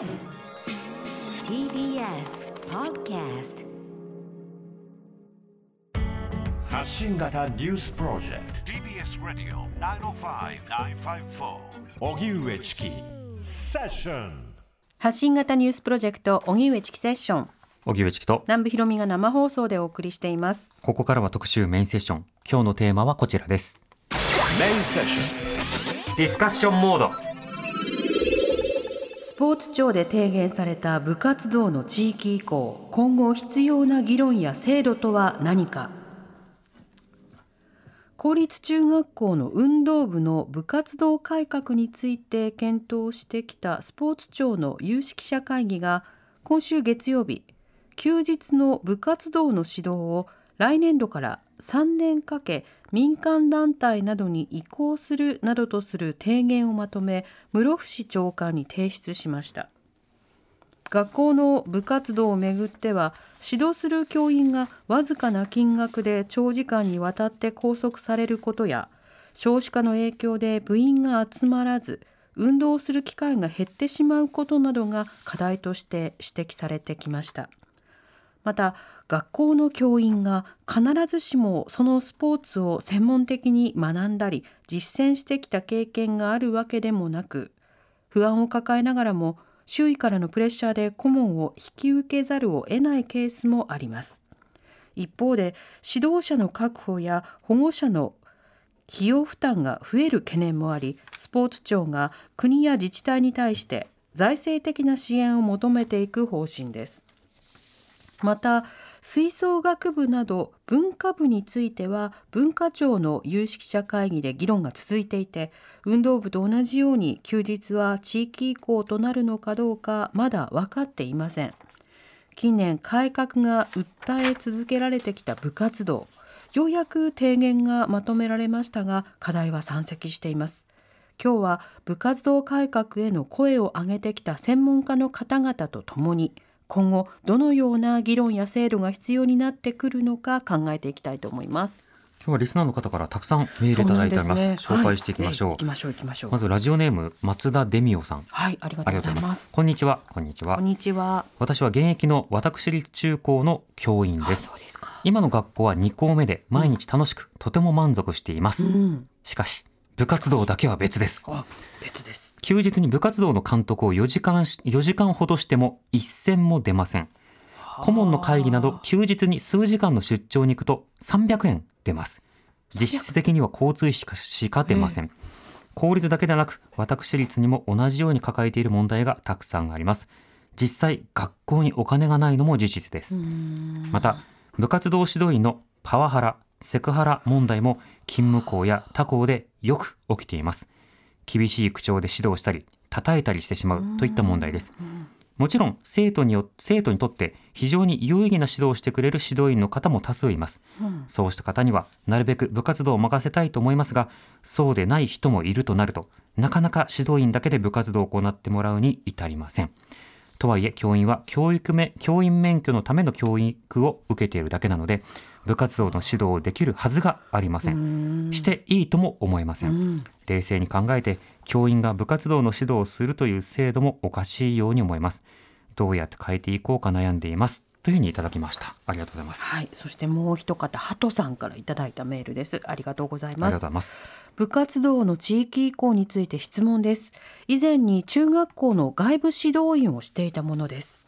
TBS Podcast 発信型ニュースプロジェクト。TBS Radio 905-954荻上チキ。セッション。発信型ニュースプロジェクト荻上チキセッション。荻上チキと。南部ひろみが生放送でお送りしています。ここからは特集メインセッション。今日のテーマはこちらです。メインセッション。ディスカッションモード。スポーツ庁で提言された部活動の地域移行今後必要な議論や制度とは何か。公立中学校の運動部の部活動改革について検討してきたスポーツ庁の有識者会議が今週月曜日休日の部活動の指導を来年度から3年かけ民間団体などに移行するなどとする提言をまとめ室伏長官に提出しました。学校の部活動をめぐっては指導する教員がわずかな金額で長時間にわたって拘束されることや少子化の影響で部員が集まらず運動する機会が減ってしまうことなどが課題として指摘されてきました。また学校の教員が必ずしもそのスポーツを専門的に学んだり実践してきた経験があるわけでもなく不安を抱えながらも周囲からのプレッシャーで顧問を引き受けざるを得ないケースもあります。一方で指導者の確保や保護者の費用負担が増える懸念もありスポーツ庁が国や自治体に対して財政的な支援を求めていく方針です。また吹奏楽部など文化部については文化庁の有識者会議で議論が続いていて運動部と同じように休日は地域移行となるのかどうかまだ分かっていません。近年改革が訴え続けられてきた部活動ようやく提言がまとめられましたが課題は山積しています。今日は部活動改革への声を上げてきた専門家の方々とともに今後どのような議論や制度が必要になってくるのか考えていきたいと思います。今日はリスナーの方からたくさんメールいただいております。すね。紹介していきましょう、はい。ましょうましょう。まずラジオネーム松田デミオさん。はい、ありがとうございます。こんにちは。こんにちは。こんにちは。私は現役の私立中高の教員であすそうですか。今の学校は2校目で毎日楽しく、とても満足しています、うん、しかし部活動だけは別です。あ、別です。休日に部活動の監督を4時間し4時間ほどしても一銭も出ません。顧問の会議など休日に数時間の出張に行くと300円出ます。実質的には交通費しか出ません、公立だけでなく私立にも同じように抱えている問題がたくさんあります。実際学校にお金がないのも事実です。また部活動指導員のパワハラセクハラ問題も勤務校や他校でよく起きています。厳しい口調で指導したり叩いたりしてしまうといった問題です。もちろん生徒によ生徒にとって非常に有意義な指導をしてくれる指導員の方も多数います、そうした方にはなるべく部活動を任せたいと思いますがそうでない人もいるとなるとなかなか指導員だけで部活動を行ってもらうに至りません。とはいえ教員は教育め教員免許のための教育を受けているだけなので部活動の指導をできるはずがありません。していいとも思えません。冷静に考えて教員が部活動の指導をするという制度もおかしいように思います。どうやって変えていこうか悩んでいますというふうにいただきました。ありがとうございます。はい、そしてもう一方、ハトさんからいただいたメールです。ありがとうございありますがとうござい。ます。部活動の地域移行について質問です。以前に中学校の外部指導員をしていたものです。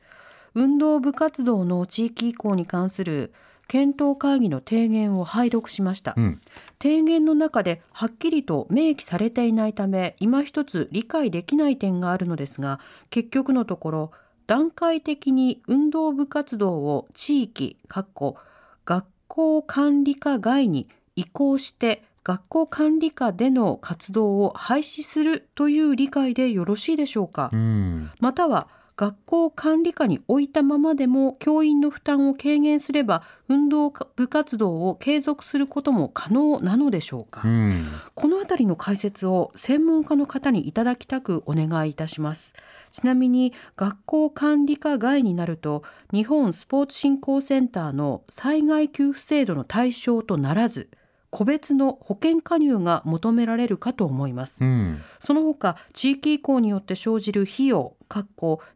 運動部活動の地域移行に関する検討会議の提言を拝読しました、うん。提言の中ではっきりと明記されていないため今一つ理解できない点があるのですが結局のところ段階的に運動部活動を地域かっこ学校管理課外に移行して学校管理下での活動を廃止するという理解でよろしいでしょうか、うん。または学校管理下に置いたままでも教員の負担を軽減すれば運動部活動を継続することも可能なのでしょうか、うん。このあたりの解説を専門家の方にいただきたくお願いいたします。ちなみに学校管理課外になると日本スポーツ振興センターの災害給付制度の対象とならず個別の保険加入が求められるかと思います。うん。その他地域移行によって生じる費用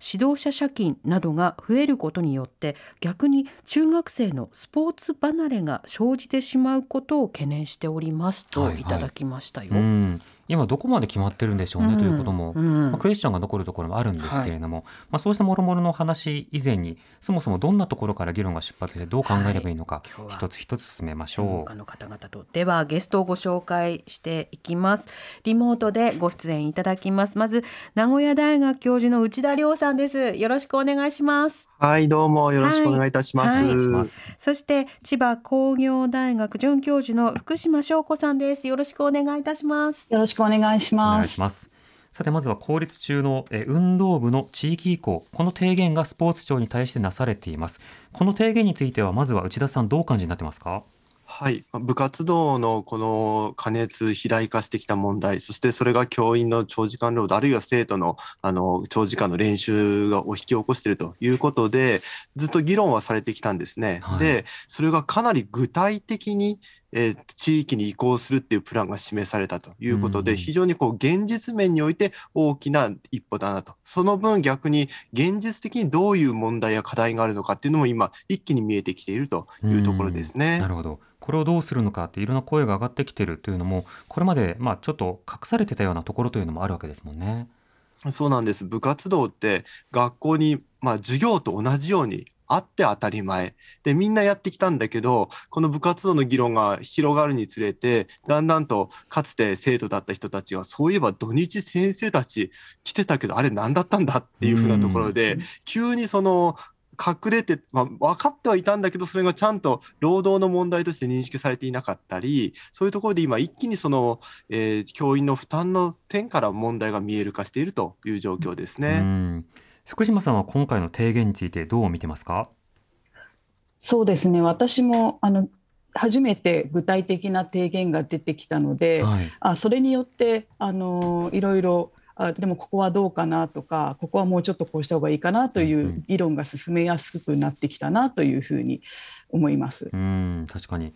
指導者借金などが増えることによって逆に中学生のスポーツ離れが生じてしまうことを懸念しておりますとはいはい。いただきましたよ。うん、今どこまで決まってるんでしょうね、うん。ということも、うん。まあ、クエスチョンが残るところもあるんですけれども、まあ、そうしたもろもろの話以前にそもそもどんなところから議論が出発してどう考えればいいのか、はい。一つ一つ進めましょう。専門家。の方々とではゲストをご紹介していきます。リモートでご出演いただきます。まず名古屋大学教授の内田亮さんです。よろしくお願いしますはい、どうもよろしくお願いいたします。はいそして千葉工業大学准教授の福島翔子さんですよろしくお願いいたしますよろしくお願いしおます。願いします。さてまずは公立中のえー運動部の地域移行この提言がスポーツ庁に対してなされていますこの提言についてはまずは内田さんどうお感じになってますか？はい、部活動のこの過熱、肥大化してきた問題、そしてそれが教員の長時間労働、あるいは生徒のあの長時間の練習を引き起こしているということで、ずっと議論はされてきたんですね。はいで、それがかなり具体的に、えー地域に移行するっていうプランが示されたということで、うん非常にこう現実面において大きな一歩だなと。その分逆に現実的にどういう問題や課題があるのかっていうのも今一気に見えてきているというところですね。なるほどこれをどうするのかっていろんな声が上がってきてるというのもこれまでまあちょっと隠されてたようなところというのもあるわけですもんね。そうなんです。部活動って学校に、まあ、授業と同じようにあって当たり前。で、みんなやってきたんだけど、この部活動の議論が広がるにつれて、だんだんとかつて生徒だった人たちが、そういえば土日先生たち来てたけど、あれ何だったんだっていうふうなところで、急にその、隠れて、まあ、分かってはいたんだけど、それがちゃんと労働の問題として認識されていなかったり、そういうところで今一気にその、えー教員の負担の点から問題が見える化しているという状況ですうね。ん福島さんは今回の提言についてどう見てますか？そうですね。私もあの初めて具体的な提言が出てきたので、はいあそれによってあのいろいろあでもここはどうかなとかここはもうちょっとこうした方がいいかなという議論が進めやすくなってきたなというふうに思います。うん確かに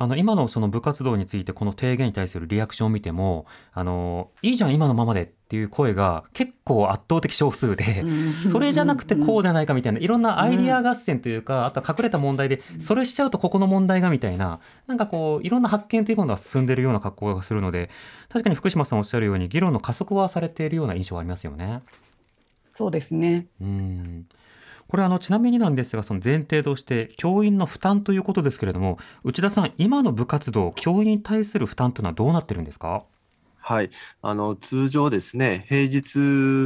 あの今のその部活動についてこの提言に対するリアクションを見てもあのいいじゃん今のままでっていう声が結構圧倒的少数で、それじゃなくてこうじゃないかみたいないろんなアイディア合戦というか、あとは隠れた問題でそれしちゃうとここの問題がみたいななんかこういろんな発見というものが進んでいるような格好がするので確かに福島さんおっしゃるように議論の加速はされているような印象がありますよね。そうですね。うんこれあのちなみになんですがその前提として教員の負担ということですけれども内田さん今の部活動教員に対する負担というのはどうなってるんですか？はい。あの、通常ですね、平日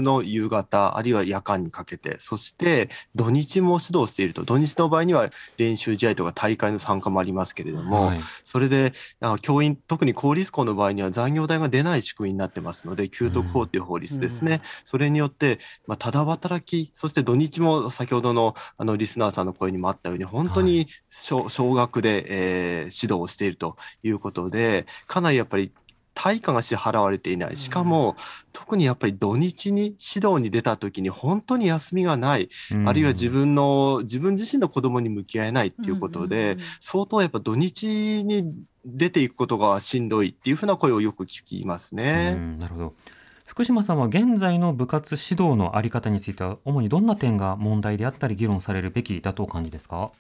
の夕方、あるいは夜間にかけて、そして土日も指導していると。土日の場合には練習試合とか大会の参加もありますけれども、はいそれで、あ教員、特に公立校の場合には残業代が出ない仕組みになってますので、給特法という法律ですね。それによって、まあ、ただ働き、そして土日も先ほどのあのリスナーさんの声にもあったように、本当に少少額で、えー指導をしているということで、かなりやっぱり対価が支払われていない。しかも、特にやっぱり土日に指導に出た時に本当に休みがない。あるいは自分の、自分自身の子供に向き合えないっていうことで、相当やっぱ土日に出ていくことがしんどいっていうふうな声をよく聞きますうね。んなるほど福島さんは現在の部活指導のあり方については主にどんな点が問題であったり議論されるべきだとお感じですか？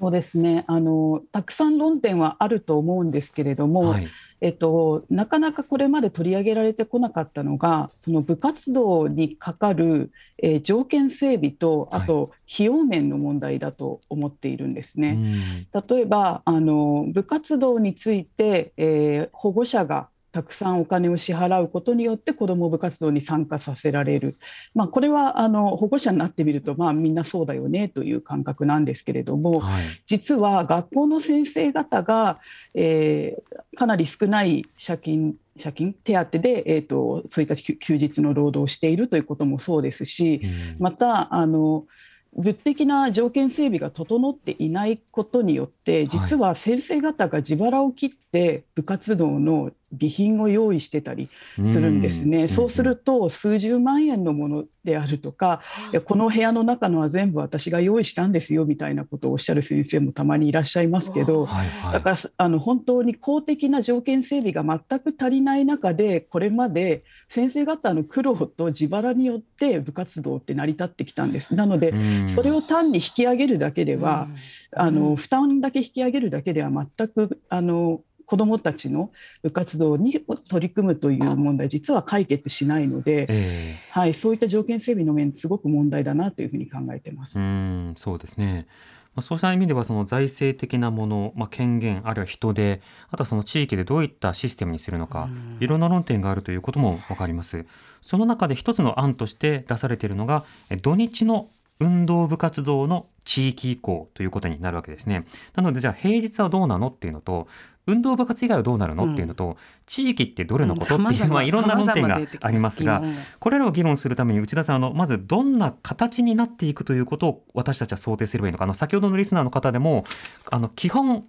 そうですね。あのたくさん論点はあると思うんですけれども、はいえっと、なかなかこれまで取り上げられてこなかったのがその部活動にかかる、えー条件整備とあと費用面の問題だと思っているんですね。うん例えばあの部活動について、えー保護者がたくさんお金を支払うことによって子どもを部活動に参加させられる、まあ、これはあの保護者になってみると、まあ、みんなそうだよねという感覚なんですけれども、はい。実は学校の先生方が、えーかなり少ない借金借金手当で、えー、とそういった休休日の労働をしているということもそうですし、うん。またあの物的な条件整備が整っていないことによって実は先生方が自腹を切っって部活動の備品を用意してたりするんですね。そうすると数十万円のものであるとか、い。やこの部屋の中のは全部私が用意したんですよみたいなことをおっしゃる先生もたまにいらっしゃいますけど、はいはい。だからあの本当に公的な条件整備が全く足りない中でこれまで先生方の苦労と自腹によって部活動って成り立ってきたんです。なのでうん。それを単に引き上げるだけでは、あの負担だけ引き上げるだけでは全くあの子どもたちの部活動に取り組むという問題実は解決しないので、えはい、そういった条件整備の面すごく問題だなというふうに考えてますえ。うんそうですね。まあ、そうした意味ではその財政的なもの、まあ、権限あるいは人手あとはその地域でどういったシステムにするのかいろんな論点があるということも分かりますその中で一つの案として出されているのがえ土日の運動部活動の地域移行ということになるわけですね。なのでじゃあ平日はどうなのっていうのと運動部活以外はどうなるのっていうのと、地域ってどれのことっていう、まあ、いろんな論点がありますがこれらを議論するために内田さんあのまずどんな形になっていくということを私たちは想定すればいいのか。あの先ほどのリスナーの方でもあの基本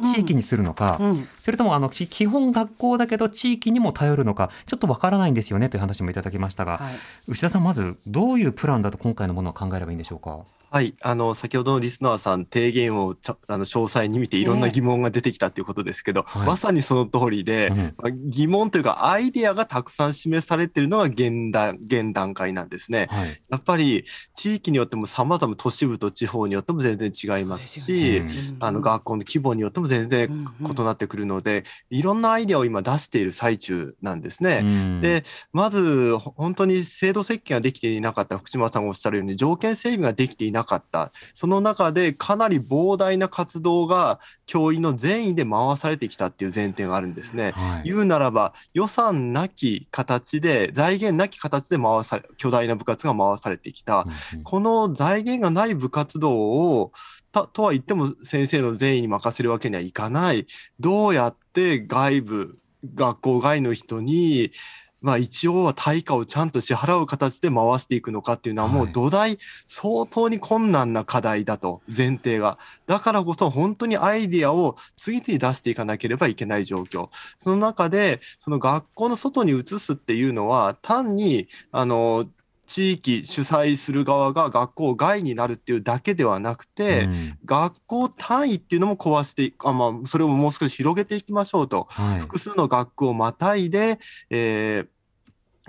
地域にするのか、うん。それともあのき基本学校だけど地域にも頼るのかちょっとわからないんですよねという話もいただきましたが、はい。内田さんまずどういうプランだと今回のものを考えればいいんでしょうか？はい、あの先ほどのリスナーさん提言をちゃあの詳細に見ていろんな疑問が出てきたということですけど、はい。まさにその通りで、うん。まあ疑問というかアイデアがたくさん示されているのが現段現段階なんですね。はい。やっぱり地域によっても様々都市部と地方によっても全然違いますし、うんあの学校の規模によっても全然異なってくるので、いろんなアイデアを今出している最中なんですね。うん。でまずほ本当に制度設計ができていなかった福島さんがおっしゃるように条件整備ができていなかった。その中でかなり膨大な活動が教員の善意で回されてきたっていう前提があるんですね。はい。言うならば予算なき形で財源なき形で回され巨大な部活が回されてきた。うんうん。この財源がない部活動をたとは言っても先生の善意に任せるわけにはいかない。どうやって外部学校外の人にまあ一応は対価をちゃんと支払う形で回していくのかっていうのはもはい。う土台相当に困難な課題だと前提が。だからこそ本当にアイディアを次々出していかなければいけない状況。その中でその学校の外に移すっていうのは単にあの地域主催する側が学校外になるっていうだけではなくて、うん。学校単位っていうのも壊していくあ、まあ、それをもう少し広げていきましょうとはい。複数の学区をまたいで、えー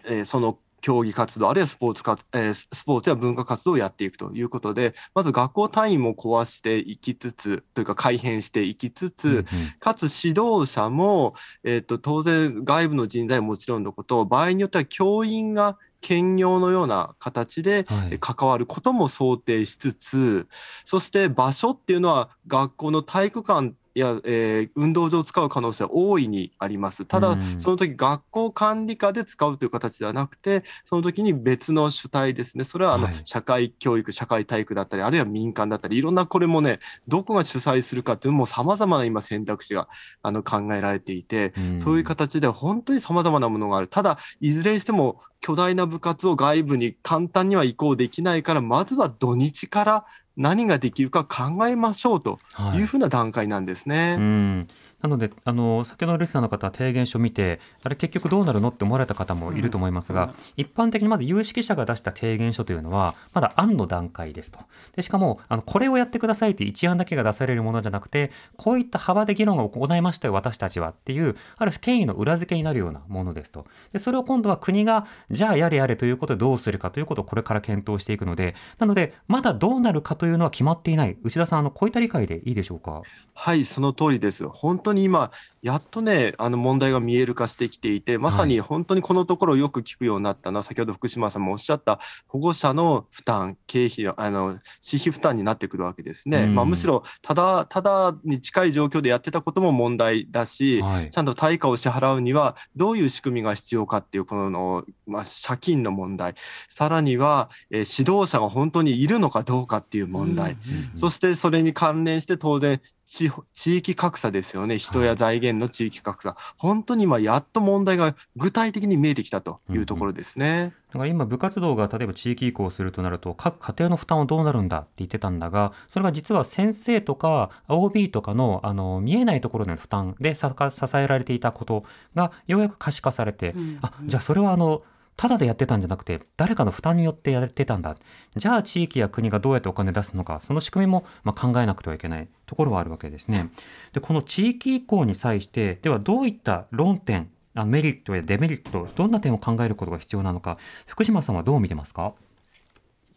えーその競技活動あるいはスポーツか、えースポーツや文化活動をやっていくということでまず学校単位も壊していきつつというか改変していきつつ、うんうん。かつ指導者も、えっと当然外部の人材はもちろんのこと場合によっては教員が兼業のような形で関わることも想定しつつそして場所っていうのは学校の体育館や、えー運動場を使う可能性は大いにあります。ただ、うんその時学校管理下で使うという形ではなくて、その時に別の主体ですね。それはあの、はい社会教育、社会体育だったり、あるいは民間だったり、いろんなこれもね、どこが主催するかっていうのも様々な今選択肢があの考えられていて、うんそういう形で本当に様々なものがある。ただ、いずれにしても巨大な部活を外部に簡単には移行できないから、まずは土日から何ができるか考えましょうとはいいうふうな段階なんですね。うんなのであの先ほどのリスナーの方は提言書を見てあれ結局どうなるのって思われた方もいると思いますが、一般的にまず有識者が出した提言書というのはまだ案の段階ですと。でしかもあのこれをやってくださいという一案だけが出されるものじゃなくてこういった幅で議論を行いましたよ私たちはっていうある種権威の裏付けになるようなものですと。でそれを今度は国がじゃあやれやれということでどうするかということをこれから検討していくのでなのでまだどうなるかというのは決まっていない。内田さんあのこういった理解でいいでしょうか？はい、その通りです。本当に今、やっとね、あの問題が見える化してきていて、まさに本当にこのところよく聞くようになったのは、先ほど福島さんもおっしゃった保護者の負担、経費の、あの、私費負担になってくるわけですね。うん。まあ、むしろ、ただ、ただに近い状況でやってたことも問題だし、はい。ちゃんと対価を支払うには、どういう仕組みが必要かっていう、この、まあ、借金の問題、さらには、えー指導者が本当にいるのかどうかっていう問題、そしてそれに関連して当然地地域格差ですよね。人や財現の地域格差、本当に今、やっと問題が具体的に見えてきたというところですね。だから今部活動が例えば地域移行するとなると各家庭の負担はどうなるんだって言ってたんだがそれが実は先生とか OB とかのあの見えないところでの負担でさか支えられていたことがようやく可視化されて、あじゃあそれはあのただでやってたんじゃなくて誰かの負担によってやってたんだ。じゃあ地域や国がどうやってお金出すのかその仕組みもまあ考えなくてはいけない。ところはあるわけですね。でこの地域移行に際してではどういった論点あメリットやデメリットどんな点を考えることが必要なのか福島さんはどう見てますか？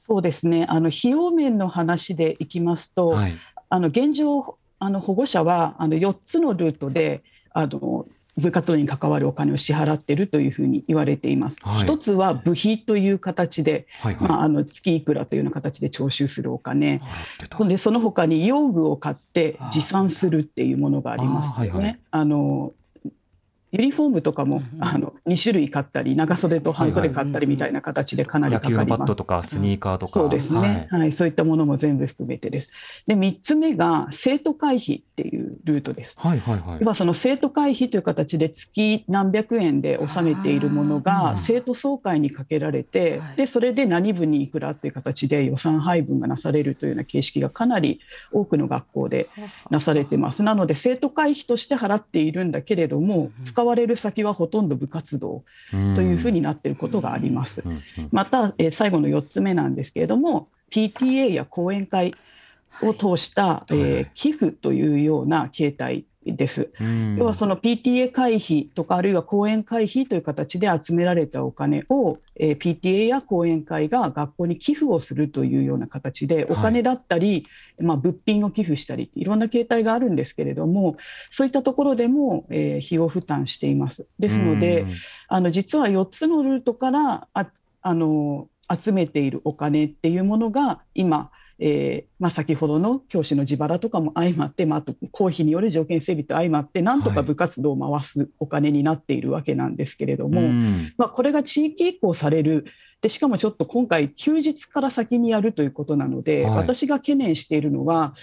そうですね。あの費用面の話でいきますと、はい、あの現状あの保護者はあの4つのルートであの部活動に関わるお金を支払っているというふうに言われています。はい。一つは部費という形で、はいはい。まあ、あの月いくらというような形で徴収するお金、でその他に用具を買って持参するっていうものがありますよね。あーはいはい。あのユニフォームとかも、あの2種類買ったり長袖と半袖買ったりみたいな形でかなり野球かかります。のバットとかスニーカーとか、そうですね、はいはい、そういったものも全部含めてです。で3つ目が生徒会費っていうルートです。はいはいはい要はその生徒会費という形で月何百円で納めているものあがー生徒総会にかけられて、はいでそれで何部にいくらっていう形で予算配分がなされるというような形式がかなり多くの学校でなされてます。なので生徒会費として払っているんだけれども使われる先はほとんど部活動というふうになっていることがあります。また、えー最後の4つ目なんですけれども PTA や講演会を通した、えー寄付というような形態です。うん要はその PTA 会費とかあるいは講演会費という形で集められたお金を、えー PTA や講演会が学校に寄付をするというような形でお金だったり、まあ、物品を寄付したりいろんな形態があるんですけれどもそういったところでも、えー費用負担しています。ですので、うんあの実は4つのルートからああの集めているお金っていうものが今、えーまあ、先ほどの教師の自腹とかも相まって、まあ、あと公費による条件整備と相まってなんとはい。か部活動を回すお金になっているわけなんですけれども、うん。まあ、これが地域移行される。でしかもちょっと今回休日から先にやるということなので、はい。私が懸念しているのは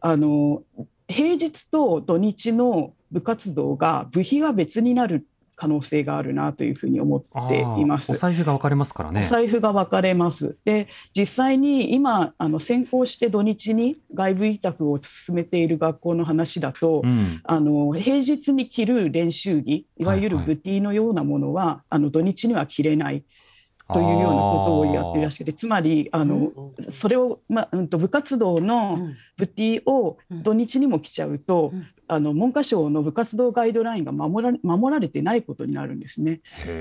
あの平日と土日の部活動が部費が別になる可能性があるなというふうに思っています。お財布が分かれますからねお財布が分かれます。で実際に今あの先行して土日に外部委託を進めている学校の話だと、うんあの平日に着る練習着いわゆるはいはいブティのようなものは、あの土日には着れないというようなことをやっていらっしゃってつまりあのそれを、まあうん、と部活動のブティを土日にも着ちゃうと、うん。あの文科省の部活動ガイドラインが守られ守られてないことになるんですね。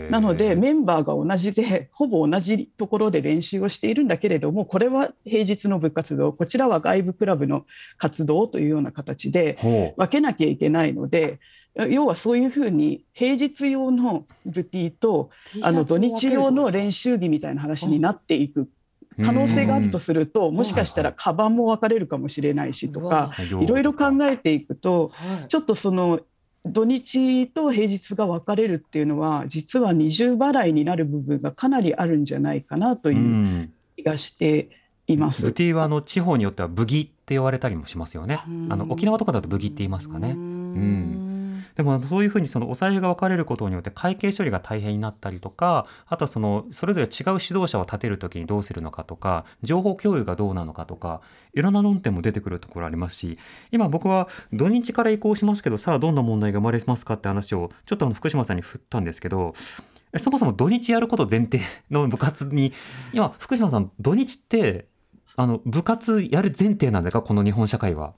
なのでメンバーが同じでほぼ同じところで練習をしているんだけれどもこれは平日の部活動こちらは外部クラブの活動というような形で分けなきゃいけないので要はそういうふうに平日用のブティとあの土日用の練習着みたいな話になっていく可能性があるとするともしかしたらカバンも分かれるかもしれないしとかうんい。ろいろ考えていくとはい。ちょっとその土日と平日が分かれるっていうのは実は二重払いになる部分がかなりあるんじゃないかなとういうん。気がしています。ブティはあの地方によってはブギって言われたりもしますよね。うん。あの沖縄とかだとブギって言いますかね。うんでもそういうふうにそのお財布が分かれることによって会計処理が大変になったりとかあとはそのそれぞれ違う指導者を立てるときにどうするのかとか情報共有がどうなのかとかいろんな論点も出てくるところありますし今僕は土日から移行しますけどさあどんな問題が生まれますかって話をちょっとあの福島さんに振ったんですけどそもそも土日やること前提の部活に今福島さん土日ってあの部活やる前提なんだか？この日本社会は。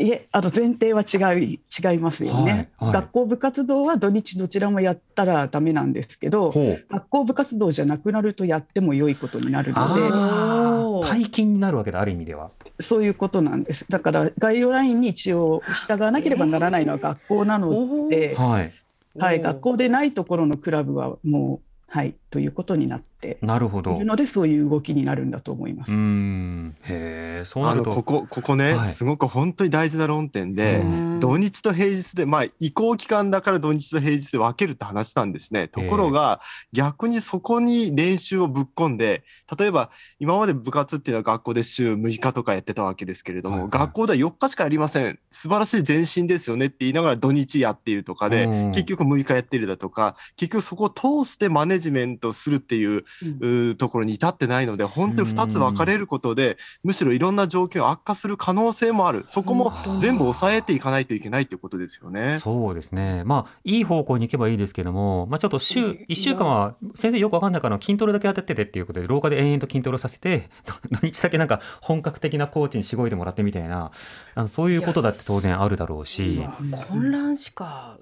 いえあの前提は違い違いますよね、はいはい。学校部活動は土日どちらもやったらダメなんですけど学校部活動じゃなくなるとやっても良いことになるのあでー。解禁になるわけだある意味では。そういうことなんです。だからガイドラインに一応従わなければならないのは学校なので、はい。はい、学校でないところのクラブはもう、はい、ということになってなるほど。いるのでそういう動きになるんだと思います。うーん。へえそうなあるとのここここね、はい。すごく本当に大事な論点で、うん。土日と平日でまあ移行期間だから土日と平日で分けるって話なんですね。ところが、逆にそこに練習をぶっ込んで例えば今まで部活っていうのは学校で週6日とかやってたわけですけれども、はいはい。学校では4日しかやりません。素晴らしい前進ですよねって言いながら土日やっているとかで、うん。結局6日やっているだとか結局そこを通してマネジメントするっていううーところに至ってないので本当に2つ分かれることでむしろいろんな状況が悪化する可能性もある。そこも全部抑えていかないといけないっていうことですよね。そうですね。まあ、いい方向に行けばいいですけども、まあ、ちょっと週、1週間は、先生よくわかんないから筋トレだけやっててっていうことで、廊下で延々と筋トレをさせて、土日だけなんか本格的なコーチにしごいてもらってみたいな、あのそういうことだって当然あるだろうし。混乱しか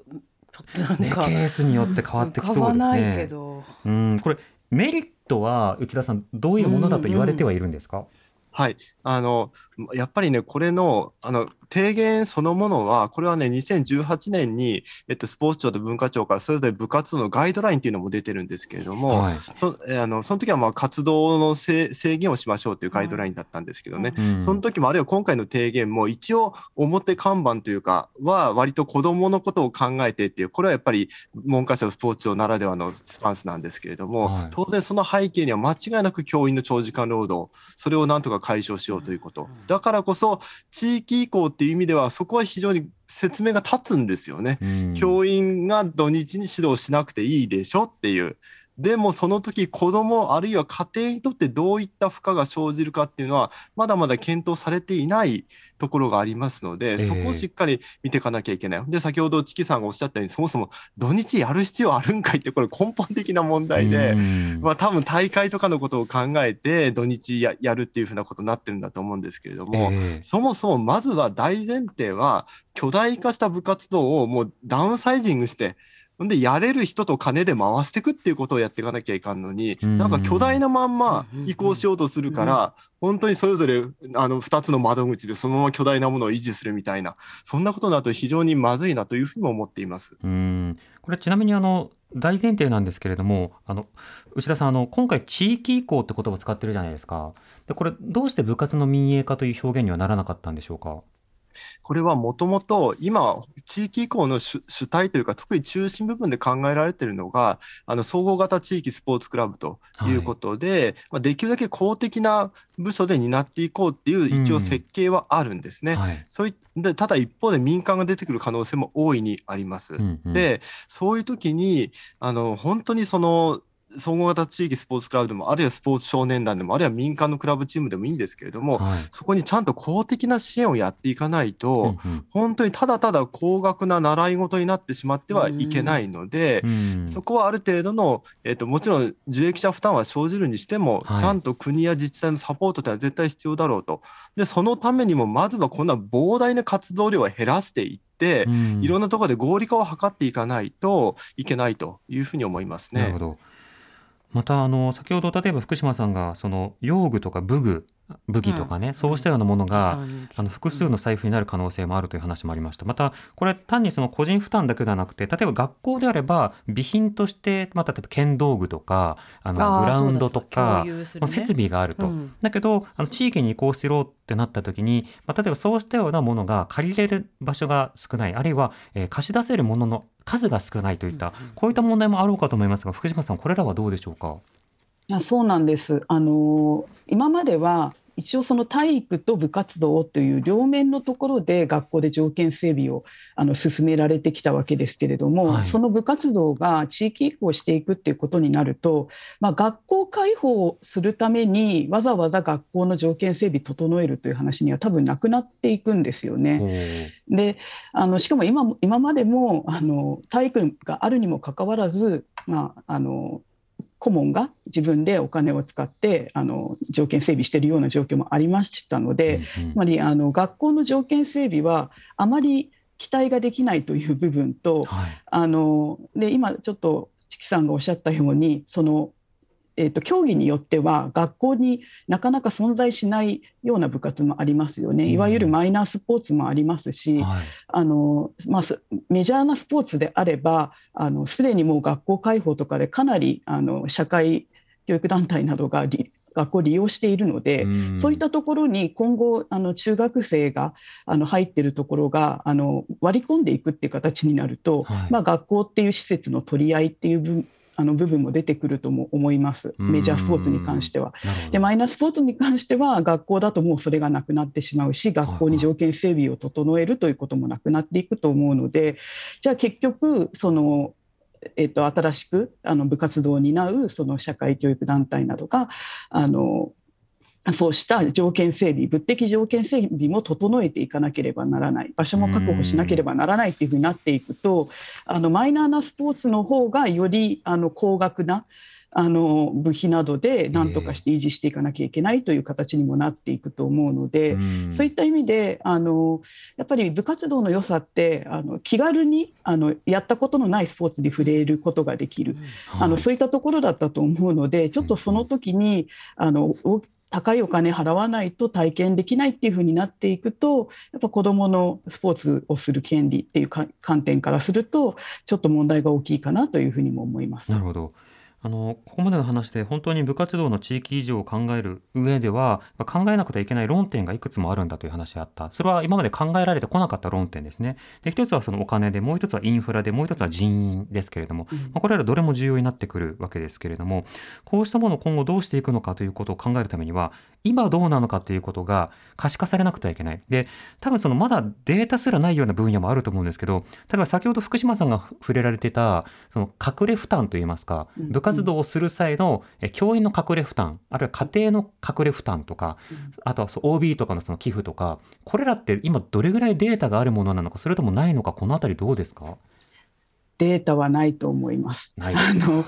ちょっとなんね、ケかースによって変わってきそうですね。どうん、これ、メリットは、内田さん、どういうものだと言われてはいるんですか、はい。あの、やっぱりね、これの、あの、提言そのものは、これはね、2018年に、えっと、スポーツ庁と文化庁からそれぞれ部活動のガイドラインっていうのも出てるんですけれども、はい。そえーあのその時はまあ活動の制制限をしましょうというガイドラインだったんですけどね、うん。その時もあるいは今回の提言も一応表看板というかは割と子どものことを考えてっていうこれはやっぱり文科省スポーツ庁ならではのスタンスなんですけれども、はい。当然その背景には間違いなく教員の長時間労働それをなんとか解消しようということ。だからこそ地域移行っていう意味ではそこは非常に説明が立つんですよね。うん教員が土日に指導しなくていいでしょっていう。でもその時子どもあるいは家庭にとってどういった負荷が生じるかっていうのはまだまだ検討されていないところがありますので、えそこをしっかり見ていかなきゃいけない。で先ほどチキさんがおっしゃったようにそもそも土日やる必要あるんかいってこれ根本的な問題で。うんまあ、多分大会とかのことを考えて土日ややるっていうふうなことになってるんだと思うんですけれども、ええそもそもまずは大前提は巨大化した部活動をもうダウンサイジングしてほんでやれる人と金で回していくっていうことをやっていかなきゃいかんのに、うん。なんか巨大なまんま移行しようとするから、本当にそれぞれあの2つの窓口でそのまま巨大なものを維持するみたいなそんなことになると非常にまずいなというふうにも思っています。うん。これちなみにあの大前提なんですけれどもあの内田さんあの今回地域移行って言葉を使ってるじゃないですか。でこれどうして部活の民営化という表現にはならなかったんでしょうか？これはもともと今地域移行の主主体というか特に中心部分で考えられているのがあの総合型地域スポーツクラブということで、まあ、できるだけ公的な部署で担っていこうっていう一応設計はあるんですね。はいそういでただ一方で民間が出てくる可能性も大いにあります。うんうんでそういう時にあの本当にその総合型地域スポーツクラブでもあるいはスポーツ少年団でもあるいは民間のクラブチームでもいいんですけれども、はい。そこにちゃんと公的な支援をやっていかないと、うんうん。本当にただただ高額な習い事になってしまってはいけないので、うん。そこはある程度の、えっともちろん受益者負担は生じるにしても、はい。ちゃんと国や自治体のサポートというのは絶対必要だろうと。で、そのためにもまずはこんな膨大な活動量を減らしていって、うん。いろんなところで合理化を図っていかないといけないというふうに思いますね。なるほ。どまたあの先ほど例えば福島さんがその用具とか武具武器とかね、そうしたようなものが、あの複数の財布になる可能性もあるという話もありました。また、これ単にその個人負担だけではなくて、例えば学校であれば、備品として、まあ、例えば剣道具とか、あのグラウンドとか、ね。設備があると。うん。だけど、あの地域に移行しろってなった時に、まあ、例えばそうしたようなものが借りれる場所が少ない、あるいは、えー貸し出せるものの数が少ないといった、こういった問題もあろうかと思いますが、福島さん、これらはどうでしょうか？いやそうなんです。あの今までは一応その体育と部活動という両面のところで学校で条件整備をあの進められてきたわけですけれども、はいその部活動が地域移行していくっていうことになると、まあ、学校開放するためにわざわざ学校の条件整備整えるという話には多分なくなっていくんですよね。であのしかも今も今までもあの体育があるにもかかわらず、まあ、あの顧問が自分でお金を使ってあの条件整備しているような状況もありましたので、うんうん。つまりあの学校の条件整備はあまり期待ができないという部分とはい。あので今ちょっとチキさんがおっしゃったようにそのえー、と競技によっては学校になかなか存在しないような部活もありますよね、いわゆるマイナースポーツもありますし、はい。あのまあ、すメジャーなスポーツであればあのすでにもう学校開放とかでかなりあの社会教育団体などがり学校を利用しているので、うん。そういったところに今後あの中学生があの入っているところがあの割り込んでいくっていう形になると、はい。まあ、学校っていう施設の取り合いっていう部あの部分も出てくるとも思います。うん。メジャースポーツに関しては。でマイナースポーツに関しては学校だともうそれがなくなってしまうし学校に条件整備を整えるということもなくなっていくと思うのでじゃあ結局その、えっと、新しくあの部活動を担うその社会教育団体などがあのそうした条件整備物的条件整備も整えていかなければならない。場所も確保しなければならないっていうふうになっていくとあのマイナーなスポーツの方がよりあの高額なあの部費などで何とかして維持していかなきゃいけないという形にもなっていくと思うので、うん。そういった意味であのやっぱり部活動の良さってあの気軽にあのやったことのないスポーツに触れることができる、あのはい。そういったところだったと思うのでちょっとその時にあのお高いお金払わないと体験できないっていうふうになっていくとやっぱ子どものスポーツをする権利っていう観点からするとちょっと問題が大きいかなというふうにも思います。なるほど。あのここまでの話で本当に部活動の地域移住を考える上では考えなくてはいけない論点がいくつもあるんだという話があった。それは今まで考えられてこなかった論点ですね。で一つはそのお金でもう一つはインフラでもう一つは人員ですけれども、まあこれらどれも重要になってくるわけですけれどもこうしたものを今後どうしていくのかということを考えるためには今どうなのかということが可視化されなくてはいけない。で多分そのまだデータすらないような分野もあると思うんですけど例えば先ほど福島さんが触れられてたその隠れ負担といいますかうん。部活動をする際のえ教員の隠れ負担あるいは家庭の隠れ負担とかあとはそう OB とかのその寄付とかこれらって今どれぐらいデータがあるものなのかそれともないのかこのあたりどうですか？データはないと思います。ないであの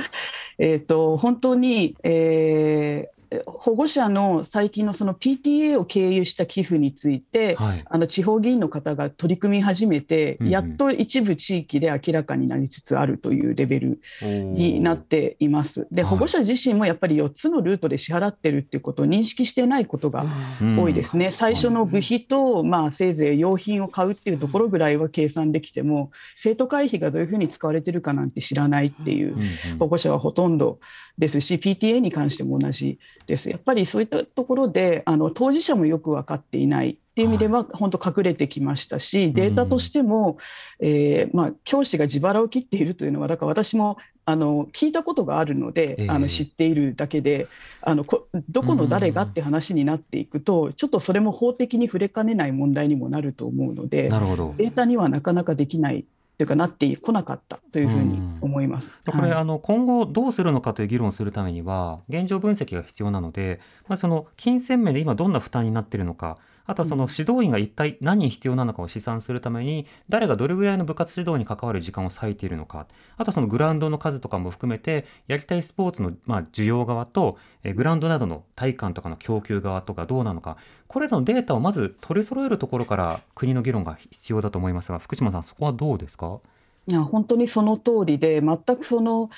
えー、と本当に、えー保護者の最近のその PTA を経由した寄付について、はい。あの地方議員の方が取り組み始めて、うんうん。やっと一部地域で明らかになりつつあるというレベルになっています。ではい。保護者自身もやっぱり4つのルートで支払ってるっていうことを認識してないことがうん。多いですね、最初の部費と、まあ、せいぜい用品を買うっていうところぐらいは計算できても生徒会費がどういうふうに使われてるかなんて知らないっていううんうん。保護者はほとんどですし PTA に関しても同じです。やっぱりそういったところであの当事者もよく分かっていないっていう意味では本当隠れてきましたしデータとしても、えーまあ、教師が自腹を切っているというのはだから私もあの聞いたことがあるので、ええ。あの知っているだけであのこどこの誰がって話になっていくと、ちょっとそれも法的に触れかねない問題にもなると思うのでデータにはなかなかできないというかなってこなかったというふうに思います。これ、はいあの今後どうするのかという議論をするためには現状分析が必要なので、まあ、その金銭面で今どんな負担になっているのかあとはその指導員が一体何人必要なのかを試算するために誰がどれぐらいの部活指導に関わる時間を割いているのか。あとはそのグラウンドの数とかも含めてやりたいスポーツのまあ需要側とえーグラウンドなどの体感とかの供給側とかどうなのか。これらのデータをまず取り揃えるところから国の議論が必要だと思いますが福島さんそこはどうですか？いや本当にその通りで全くその、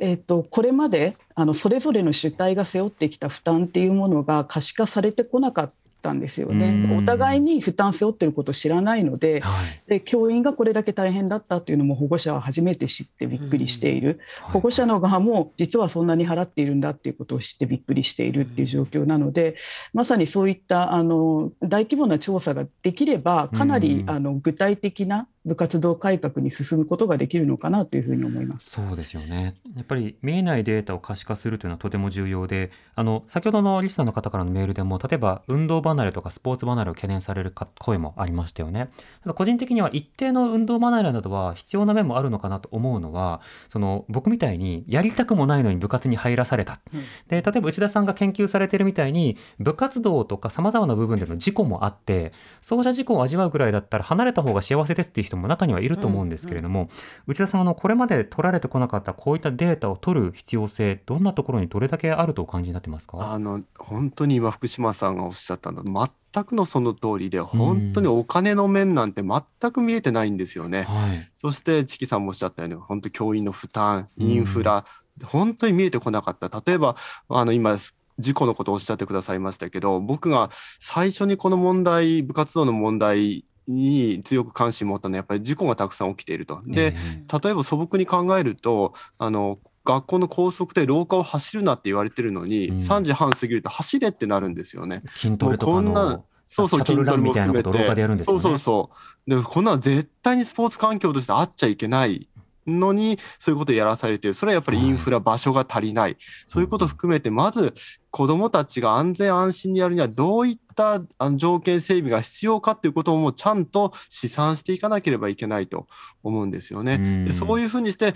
えー、とこれまであのそれぞれの主体が背負ってきた負担っていうものが可視化されてこなかったんですようん。ね。お互いに負担背負ってることを知らないのではい。で教員がこれだけ大変だったというのも保護者は初めて知ってびっくりしている、保護者の側も実はそんなに払っているんだっていうことを知ってびっくりしているっていう状況なのでまさにそういったあの大規模な調査ができればかなりうん。あの具体的な部活動改革に進むことができるのかなというふうに思います。そうですよね。やっぱり見えないデータを可視化するというのはとても重要で、あの先ほどのリスナーの方からのメールでも、例えば運動離れとかスポーツ離れを懸念されるか声もありましたよね。ただ個人的には一定の運動離れなどは必要な面もあるのかなと思うのは、その僕みたいにやりたくもないのに部活に入らされた。で、例えば内田さんが研究されているみたいに、部活動とか様々な部分での事故もあって、そうした事故を味わうぐらいだったら離れた方が幸せですっていう人も中にはいると思うんですけれども、内田さんあのこれまで取られてこなかったこういったデータを取る必要性どんなところにどれだけあるとお感じになってますか？あの本当に今福島さんがおっしゃったの全くのその通りで本当にお金の面なんて全く見えてないんですよね。はいそしてチキさんもおっしゃったように本当教員の負担インフラ、本当に見えてこなかった。例えば、あの、今、事故のことをおっしゃってくださいましたけど、僕が最初にこの問題、部活動の問題に強く関心を持ったのは、やっぱり事故がたくさん起きていると。で、例えば素朴に考えると、あの、学校の校則で廊下を走るなって言われてるのに、うん3時半過ぎると走れってなるんですよね。筋トレとかもうこんなのそうそう、シャトルランみたいなことを廊下でやるんですよね。そうそうそう。で、こんなの絶対にスポーツ環境としてあっちゃいけないのに、そういうことをやらされてる。それはやっぱりインフラ、場所が足りない。そういうことを含めて、まず子供たちが安全安心にやるにはどういった条件整備が必要かっていうことをもうちゃんと試算していかなければいけないと思うんですよね。うんでそういうふうにして、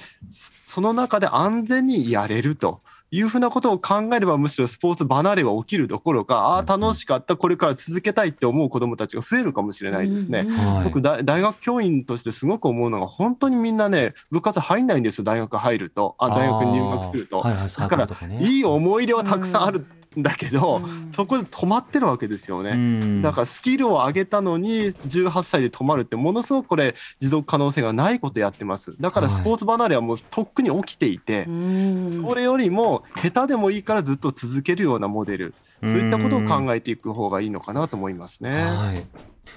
その中で安全にやれると。いうふうなことを考えればむしろスポーツ離れは起きるどころか、ああ、楽しかった、これから続けたいって思う子どもたちが増えるかもしれないですね。はい。僕大、大学教員としてすごく思うのが、本当にみんなね、部活入んないんですよ、大学入ると、あ大学に入学すると。だからいい思い出はたくさんある。んだけど、うん。そこで止まってるわけですよね。うん。だからスキルを上げたのに18歳で止まるってものすごくこれ持続可能性がないことやってます。だからスポーツ離れはもうとっくに起きていて、うん。これよりも下手でもいいからずっと続けるようなモデル、そういったことを考えていく方がいいのかなと思いますね。はい、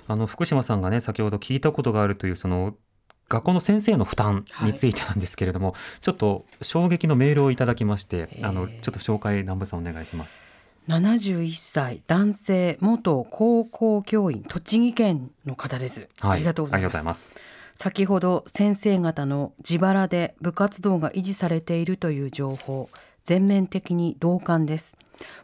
あの福島さんがね先ほど聞いたことがあるというその学校の先生の負担についてなんですけれども、ちょっと衝撃のメールをいただきまして、あのちょっと紹介南部さんお願いします。71歳男性元高校教員栃木県の方です、はい、ありがとうございます。先ほど先生方の自腹で部活動が維持されているという情報全面的に同感です。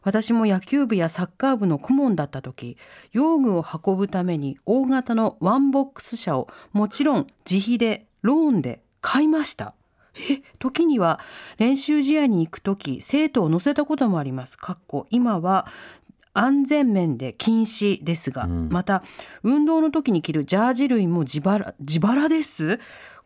私も野球部やサッカー部の顧問だった時用具を運ぶために大型のワンボックス車をもちろん自費でローンで買いました。え時には練習試合に行く時生徒を乗せたこともあります。かっこ今は安全面で禁止ですが、うん。また運動の時に着るジャージ類も自腹自腹です。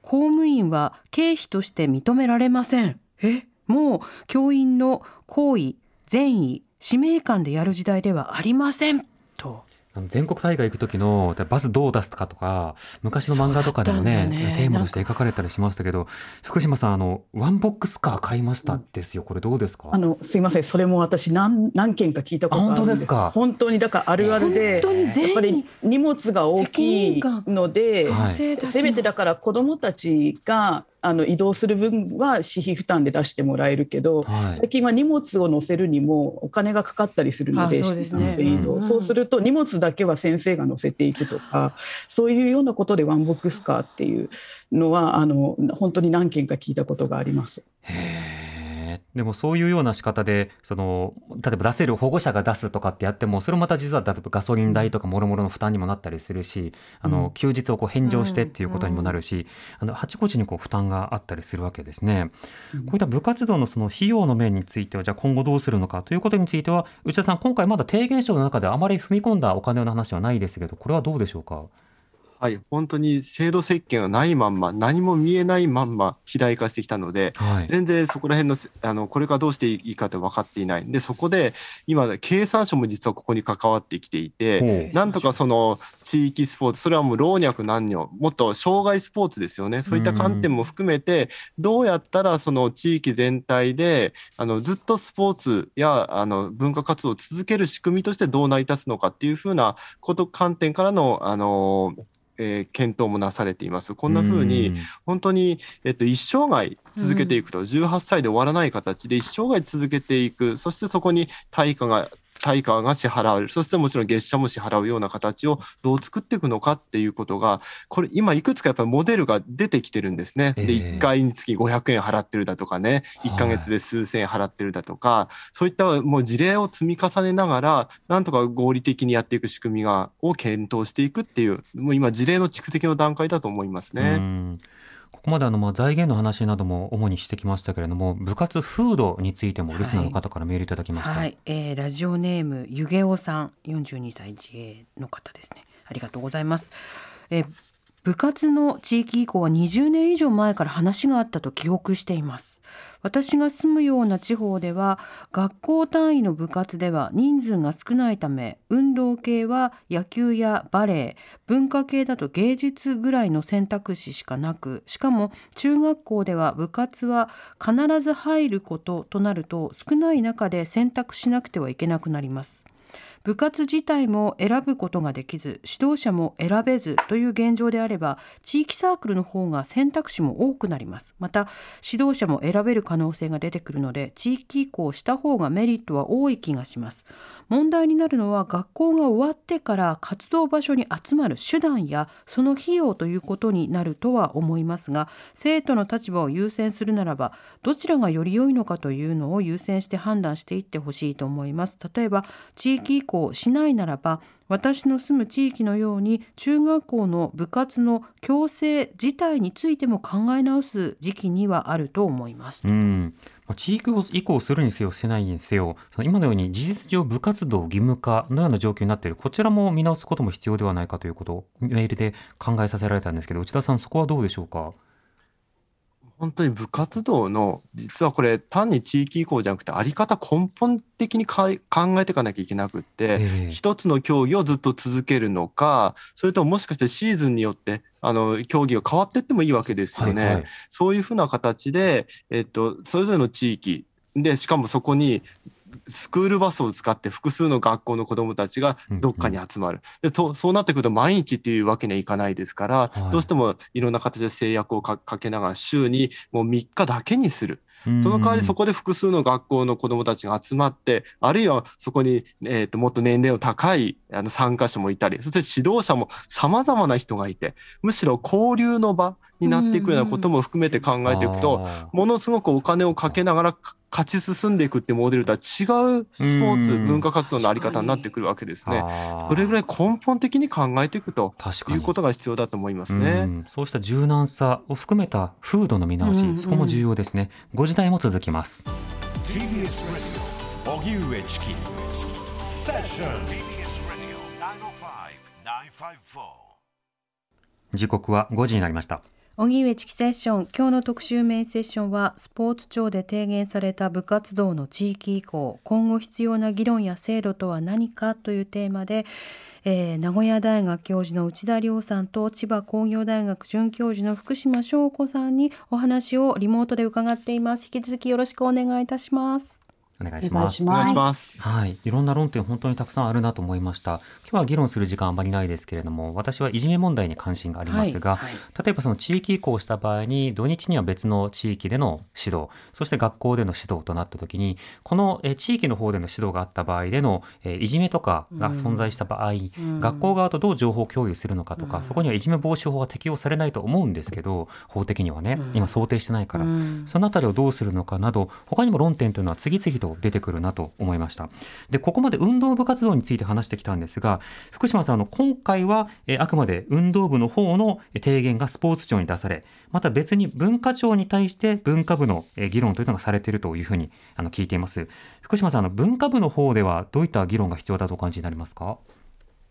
公務員は経費として認められません。えもう教員の行為善意使命感でやる時代ではありません。と。あの全国大会行く時のバスどう出すかとか昔の漫画とかでもねね。テーマとして描かれたりしましたけど福島さんあのワンボックスカー買いましたですよ。これどうですか？あのすいません。それも私何何件か聞いたことあるんです。あ本当ですか？本当にだからあるあるで本当にやっぱり荷物が大きいので、はいせめてだから子どもたちがあの移動する分は私費負担で出してもらえるけど、はい。最近は荷物を載せるにもお金がかかったりするのであそうですね。そうすると荷物だけは先生が載せていくとかそういうようなことでワンボックスカーっていうのはあの本当に何件か聞いたことがあります。へーでもそういうような仕方でその例えば出せる保護者が出すとかってやってもそれもまた実は例えばガソリン代とかもろもろの負担にもなったりするし、あの休日をこう返上してっていうことにもなるし、あのあちこちにこう負担があったりするわけですね。こういった部活動のその費用の面についてはじゃあ今後どうするのかということについては内田さん今回まだ提言書の中であまり踏み込んだお金の話はないですけどこれはどうでしょうか？はい、本当に制度設計がないまんま、何も見えないまんま肥大化してきたので、はい。全然そこら辺のせあのこれからどうしていいかって分かっていない。で、そこで今、経産省も実はここに関わってきていて、なんとかその地域スポーツ、それはもう老若男女、もっと障害スポーツですよね。そういった観点も含めて、どうやったらその地域全体で、あのずっとスポーツやあの文化活動を続ける仕組みとしてどう成り立つのかっていうふうなこと、観点からの、あの、えー検討もなされています。こんなふうに、本当に、えっと、一生涯続けていくと、18歳で終わらない形で一生涯続けていく、そしてそこに対価が、対価が支払われる、そしてもちろん月謝も支払うような形をどう作っていくのかっていうことが、これ今いくつかやっぱりモデルが出てきてるんですね。で、え。え1回につき500円払ってるだとかね、1ヶ月で数千円払ってるだとか、そういったもう事例を積み重ねながら、なんとか合理的にやっていく仕組みが、を検討していくっていう、もう今事例の蓄積の段階だと思いますね。うんここまであのまあ財源の話なども主にしてきましたけれども部活風土についてもリスナーの方からメールいただきました、はい、えーラジオネームゆげおさん42歳自営の方ですね。ありがとうございます、えー部活の地域移行は20年以上前から話があったと記憶しています。私が住むような地方では学校単位の部活では人数が少ないため運動系は野球やバレエ文化系だと芸術ぐらいの選択肢しかなくしかも中学校では部活は必ず入ることとなると少ない中で選択しなくてはいけなくなります。部活自体も選ぶことができず指導者も選べずという現状であれば地域サークルの方が選択肢も多くなります。また指導者も選べる可能性が出てくるので地域移行した方がメリットは多い気がします。問題になるのは学校が終わってから活動場所に集まる手段やその費用ということになるとは思いますが生徒の立場を優先するならばどちらがより良いのかというのを優先して判断していってほしいと思います。例えば地域移行しないならば私の住む地域のように中学校の部活の強制自体についても考え直す時期にはあると思います。うん。まあ地域移行するにせよせないにせよ。その今のように事実上部活動義務化のような状況になっている。こちらも見直すことも必要ではないかということをメールで考えさせられたんですけど内田さんそこはどうでしょうか？本当に部活動の、実はこれ単に地域移行じゃなくて、あり方根本的にかい考えていかなきゃいけなくって、ええ一つの競技をずっと続けるのか、それとももしかしてシーズンによって、あの、競技が変わっていってもいいわけですよね。はいはいそういうふうな形で、えっと、それぞれの地域で、しかもそこに、スクールバスを使って複数の学校の子どもたちがどっかに集まる。でとそうなってくると毎日っていうわけにはいかないですから、はい。どうしてもいろんな形で制約をかかけながら週にもう3日だけにする。その代わりそこで複数の学校の子どもたちが集まって、あるいはそこに、えー、ともっと年齢の高いあの参加者もいたり、そして指導者も様々な人がいて、むしろ交流の場になっていくようなことも含めて考えていくと、あものすごくお金をかけながらか勝ち進んでいくっていうモデルとは違うスポーツ、うん文化活動のあり方になってくるわけですーね。それぐらい根本的に考えていくと確かに。いうことが必要だと思いますね。うん。そうした柔軟さを含めた風土の見直し、うんうんそこも重要ですね。5時台も続きます。TBS Radio 荻上チキ。セッション TBS Radio 905-954時刻は5時になりました荻上チキセッション。今日の特集メインセッションはスポーツ庁で提言された部活動の地域移行。今後必要な議論や制度とは何かというテーマで、えー名古屋大学教授の内田亮さんと千葉工業大学准教授の福島翔子さんにお話をリモートで伺っています。引き続きよろしくお願いいたします。お願いします。お願いします。はい、いろんな論点本当にたくさんあるなと思いました。今日は議論する時間あまりないですけれども私はいじめ問題に関心がありますが、はいはい。例えばその地域移行した場合に土日には別の地域での指導そして学校での指導となった時にこのえー地域の方での指導があった場合でのえーいじめとかが存在した場合、ん学校側とどう情報共有するのかとか、そこにはいじめ防止法は適用されないと思うんですけど法的にはね、今想定してないから、うん。そのあたりをどうするのかなど他にも論点というのは次々と出てくるなと思いました。でここまで運動部活動について話してきたんですが福島さんあの今回はえーあくまで運動部の方のえー提言がスポーツ庁に出されまた別に文化庁に対して文化部のえー議論というのがされているというふうにあの聞いています。福島さんあの文化部の方ではどういった議論が必要だとお感じになりますか？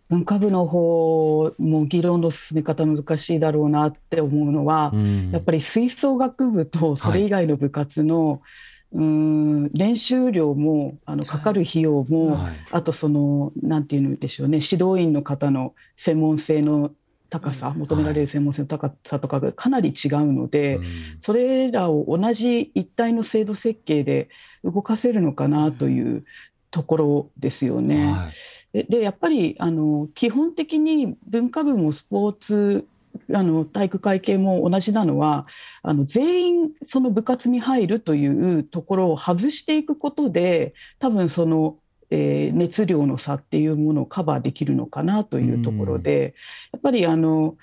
文化部の方も議論の進め方難しいだろうなって思うのは、うん。やっぱり吹奏楽部とそれ以外の部活の、うーん練習量もあのかかる費用も、はい。あとそのなんていうんでしょうね指導員の方の専門性の高さ、求められる専門性の高さとかがかなり違うので、うんそれらを同じ一体の制度設計で動かせるのかなというところですよね。はい。ででやっぱりあの基本的に文化部もスポーツあの体育会系も同じなのはあの全員その部活に入るというところを外していくことで多分その、えー熱量の差っていうものをカバーできるのかなというところで、やっぱりあの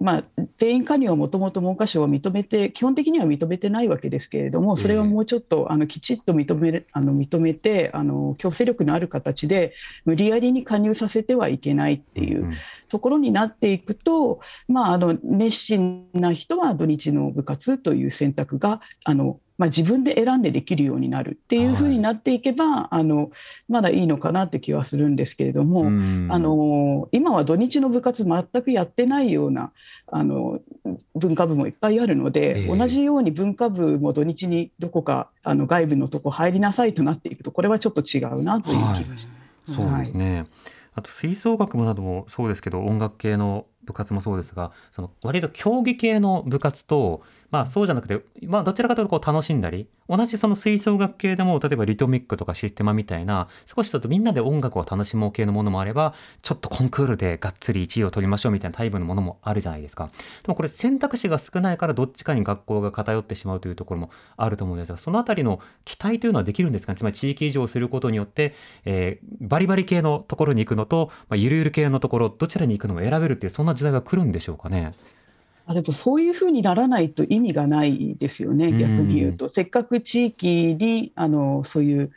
まあ、全員加入はもともと文科省は認めて基本的には認めてないわけですけれどもそれをもうちょっとあのきちっと認めるあの認めてあの強制力のある形で無理やりに加入させてはいけないっていううん。ところになっていくと、まあ、あの熱心な人は土日の部活という選択があのまあ、自分で選んでできるようになるっていうふうになっていけば、あのまだいいのかなって気はするんですけれども、うんあの今は土日の部活全くやってないようなあの文化部もいっぱいあるので、ええ同じように文化部も土日にどこかあの外部のとこ入りなさいとなっていくとこれはちょっと違うなという気がします。そうですね。あと吹奏楽部などもそうですけど音楽系の部活もそうですがその割と競技系の部活と、まあ、そうじゃなくて、まあ、どちらかというとこう楽しんだり同じその吹奏楽系でも例えばリトミックとかシステマみたいな少しちょっとみんなで音楽を楽しもう系のものもあればちょっとコンクールでがっつり1位を取りましょうみたいなタイプのものもあるじゃないですか。でもこれ選択肢が少ないからどっちかに学校が偏ってしまうというところもあると思うんですがそのあたりの期待というのはできるんですかね？つまり地域移住をすることによって、えーバリバリ系のところに行くのと、まあ、ゆるゆる系のところどちらに行くのを選べるっていうそんな時代は来るんでしょうかね？あでもそういうふうにならないと意味がないですよね、うん逆に言うと。せっかく地域にあのそういう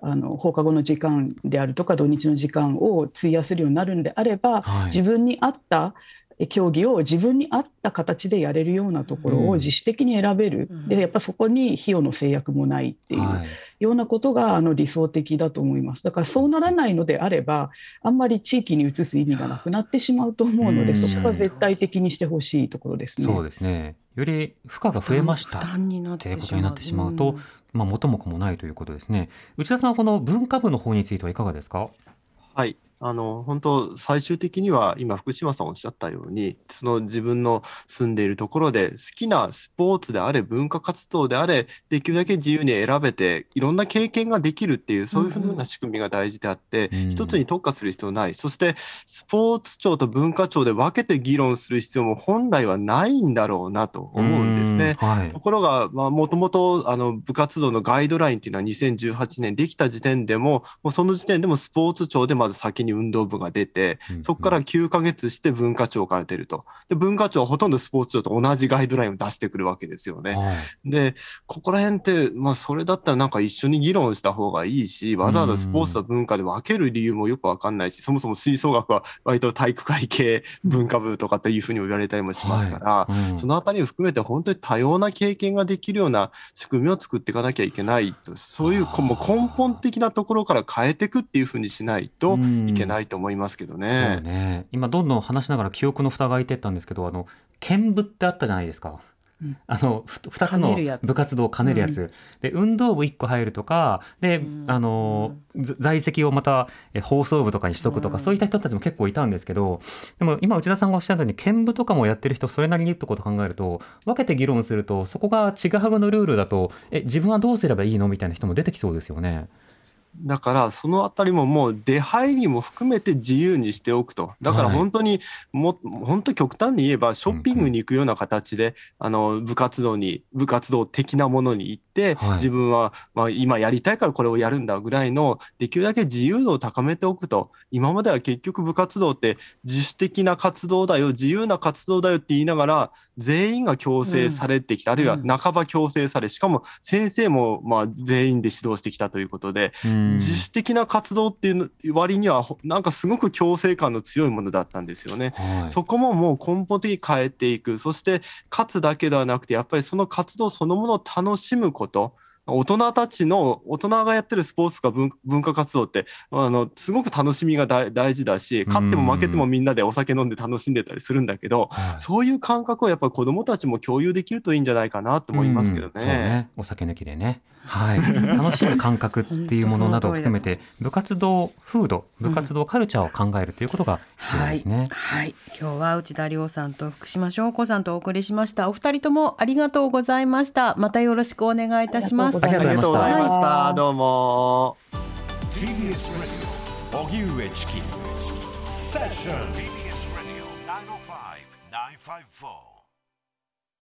あの放課後の時間であるとか土日の時間を費やせるようになるんであれば、はい自分に合ったえ競技を自分に合った形でやれるようなところうん。を自主的に選べる、うん。でやっぱそこに費用の制約もないっていう。はい。ようなことがあの理想的だと思います。だからそうならないのであれば、あんまり地域に移す意味がなくなってしまうと思うので、うん。そこは絶対的にしてほしいところですね。そうですね。より負荷が増えました負担になっという。てしまうことになってしまうと、んまあ、元も子もないということですね。内田さんはこの文化部の方についてはいかがですか？はい。あの、本当最終的には今福島さんおっしゃったように、その自分の住んでいるところで好きなスポーツであれ、文化活動であれ、できるだけ自由に選べて、いろんな経験ができるっていう、そういうふうな仕組みが大事であって、うん一つに特化する必要ない。そして、スポーツ庁と文化庁で分けて議論する必要も本来はないんだろうなと思うんですね。うんはいところが、まあ、もともと、あの、部活動のガイドラインっていうのは2018年できた時点でも、もうその時点でもスポーツ庁でまず先に運動部が出て、うんそこから9ヶ月して文化庁から出ると。で、文化庁はほとんどスポーツ庁と同じガイドラインを出してくるわけですよね。はい。で、ここら辺って、まあ、それだったらなんか一緒に議論した方がいいし、わざわざスポーツと文化で分ける理由もよくわかんないし、そもそも吹奏楽は割と体育会系文化部とかっていうふうにも言われたりもしますから、うん。そのあたりを含めて本当に多様な経験ができるような仕組みを作っていかなきゃいけないと、そういうこもう根本的なところから変えていくっていうふうにしないといけないと思いますけどそうね。ね今どんどん話しながら記憶の蓋が開いてったんですけどあの剣部ってあったじゃないですか。うん。あのふ2つの部活動を兼ねるやつ、で運動部1個入るとかで、うん。あのず在籍をまたえ放送部とかにしとくとか、うん。そういった人たちも結構いたんですけどでも今内田さんがおっしゃったように剣部とかもやってる人それなりにってことを考えると分けて議論するとそこがちぐはぐのルールだとえ自分はどうすればいいの？みたいな人も出てきそうですよね。だから、そのあたりももう出入りも含めて自由にしておくと。だからはい本当に、も、本当極端に言えば、ショッピングに行くような形で、あの、部活動に、部活動的なものに行って、はい自分は、まあ今やりたいからこれをやるんだぐらいの、できるだけ自由度を高めておくと。今までは結局部活動って自主的な活動だよ、自由な活動だよって言いながら、全員が強制されてきた、あるいは半ば強制され、しかも先生もまあ全員で指導してきたということで、うん自主的な活動っていうの割にはほなんかすごく強制感の強いものだったんですよね。はいそこももう根本的に変えていく。そして勝つだけではなくてやっぱりその活動そのものを楽しむこと。こと？大人たちの大人がやってるスポーツか文文化活動ってあのすごく楽しみが大大事だし勝っても負けてもみんなでお酒飲んで楽しんでたりするんだけどはい。そういう感覚をやっぱり子どもたちも共有できるといいんじゃないかなと思いますけどうんそうね。お酒抜きでね、はい、楽しむ感覚っていうものなどを含めて部活動風土部活動カルチャーを考えるということが必要ですね。はい、はい、今日は内田亮さんと福島翔子さんとお送りしました。お二人ともありがとうございました。またよろしくお願いいたしますうございましたありがとうございました。どうも。TBS Radio 荻上チキセッション TBS Radio 905 954